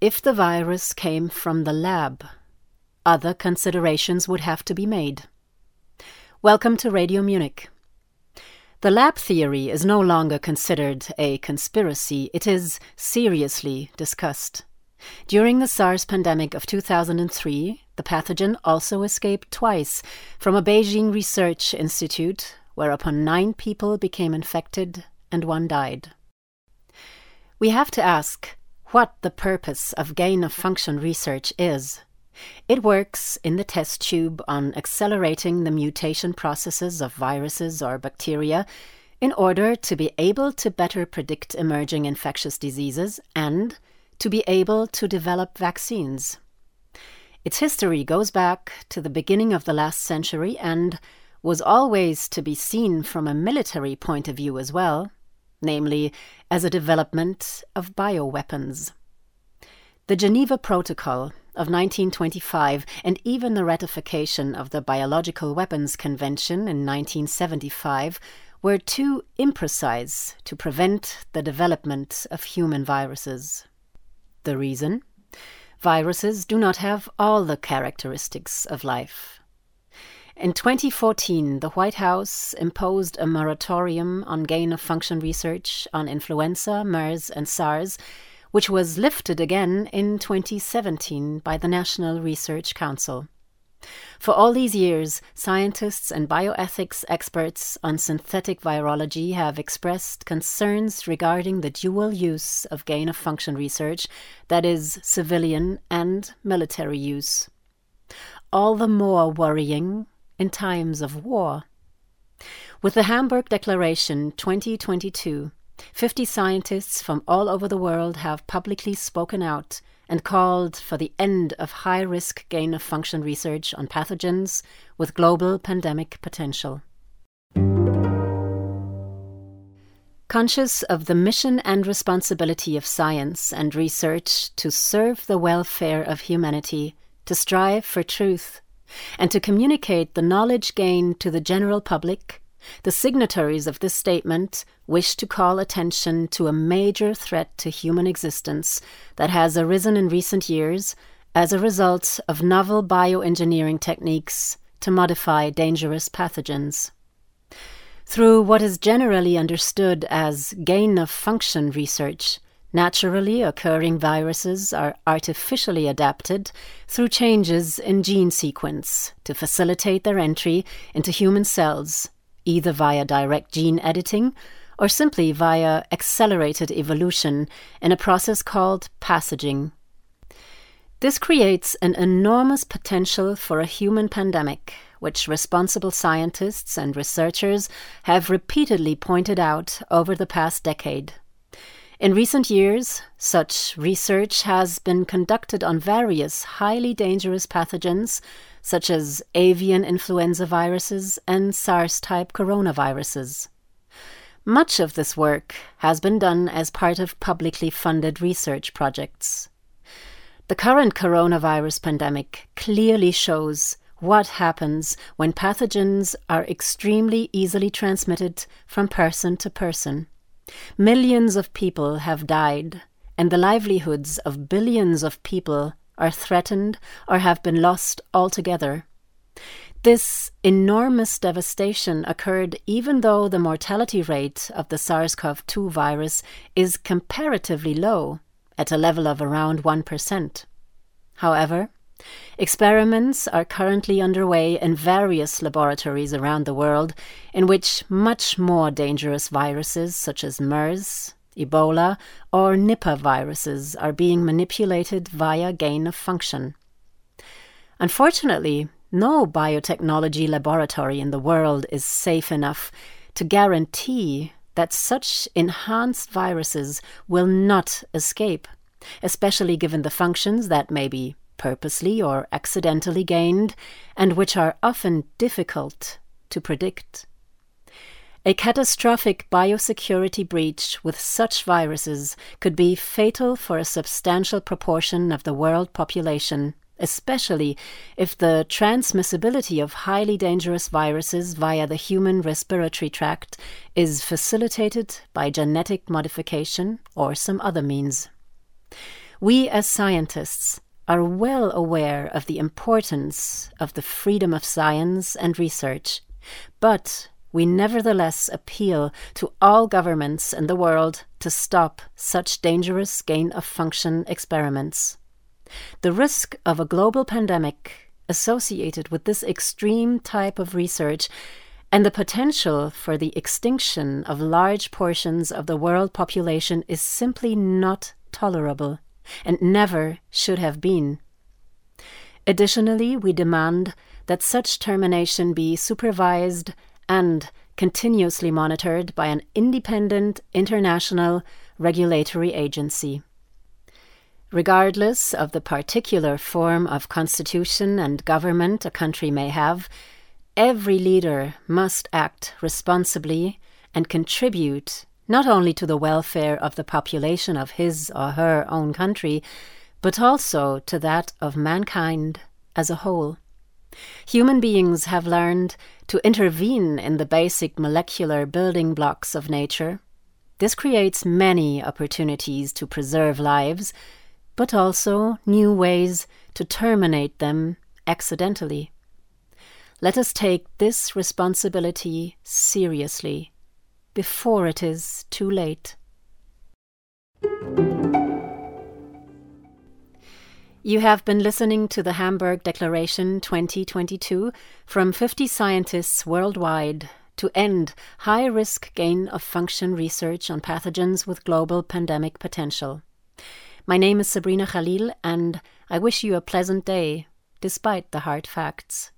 if the virus came from the lab, other considerations would have to be made. Welcome to Radio Munich. The lab theory is no longer considered a conspiracy, it is seriously discussed. During the SARS pandemic of 2003, the pathogen also escaped twice from a Beijing research institute, whereupon nine people became infected and one died. We have to ask what the purpose of gain of function research is. It works in the test tube on accelerating the mutation processes of viruses or bacteria in order to be able to better predict emerging infectious diseases and to be able to develop vaccines. Its history goes back to the beginning of the last century and was always to be seen from a military point of view as well, namely as a development of bioweapons. The Geneva Protocol of 1925 and even the ratification of the Biological Weapons Convention in 1975 were too imprecise to prevent the development of human viruses. The reason? Viruses do not have all the characteristics of life. In 2014, the White House imposed a moratorium on gain of function research on influenza, MERS, and SARS which was lifted again in 2017 by the National Research Council. For all these years, scientists and bioethics experts on synthetic virology have expressed concerns regarding the dual use of gain of function research, that is, civilian and military use. All the more worrying in times of war. With the Hamburg Declaration 2022, 50 scientists from all over the world have publicly spoken out and called for the end of high risk gain of function research on pathogens with global pandemic potential. Conscious of the mission and responsibility of science and research to serve the welfare of humanity, to strive for truth, and to communicate the knowledge gained to the general public, the signatories of this statement wish to call attention to a major threat to human existence that has arisen in recent years as a result of novel bioengineering techniques to modify dangerous pathogens. Through what is generally understood as gain of function research, naturally occurring viruses are artificially adapted through changes in gene sequence to facilitate their entry into human cells either via direct gene editing or simply via accelerated evolution in a process called passaging. This creates an enormous potential for a human pandemic, which responsible scientists and researchers have repeatedly pointed out over the past decade. In recent years, such research has been conducted on various highly dangerous pathogens such as avian influenza viruses and SARS type coronaviruses. Much of this work has been done as part of publicly funded research projects. The current coronavirus pandemic clearly shows what happens when pathogens are extremely easily transmitted from person to person. Millions of people have died, and the livelihoods of billions of people are threatened or have been lost altogether. This enormous devastation occurred even though the mortality rate of the SARS CoV 2 virus is comparatively low, at a level of around 1%. However, experiments are currently underway in various laboratories around the world in which much more dangerous viruses such as MERS, Ebola, or Nipah viruses are being manipulated via gain of function. Unfortunately, no biotechnology laboratory in the world is safe enough to guarantee that such enhanced viruses will not escape, especially given the functions that may be purposely or accidentally gained and which are often difficult to predict. A catastrophic biosecurity breach with such viruses could be fatal for a substantial proportion of the world population, especially if the transmissibility of highly dangerous viruses via the human respiratory tract is facilitated by genetic modification or some other means. We as scientists are well aware of the importance of the freedom of science and research, but we nevertheless appeal to all governments in the world to stop such dangerous gain of function experiments. The risk of a global pandemic associated with this extreme type of research and the potential for the extinction of large portions of the world population is simply not tolerable and never should have been. Additionally, we demand that such termination be supervised and continuously monitored by an independent international regulatory agency. Regardless of the particular form of constitution and government a country may have, every leader must act responsibly and contribute not only to the welfare of the population of his or her own country, but also to that of mankind as a whole. Human beings have learned to intervene in the basic molecular building blocks of nature. This creates many opportunities to preserve lives, but also new ways to terminate them accidentally. Let us take this responsibility seriously before it is too late. You have been listening to the Hamburg Declaration 2022 from 50 scientists worldwide to end high risk gain of function research on pathogens with global pandemic potential. My name is Sabrina Khalil, and I wish you a pleasant day, despite the hard facts.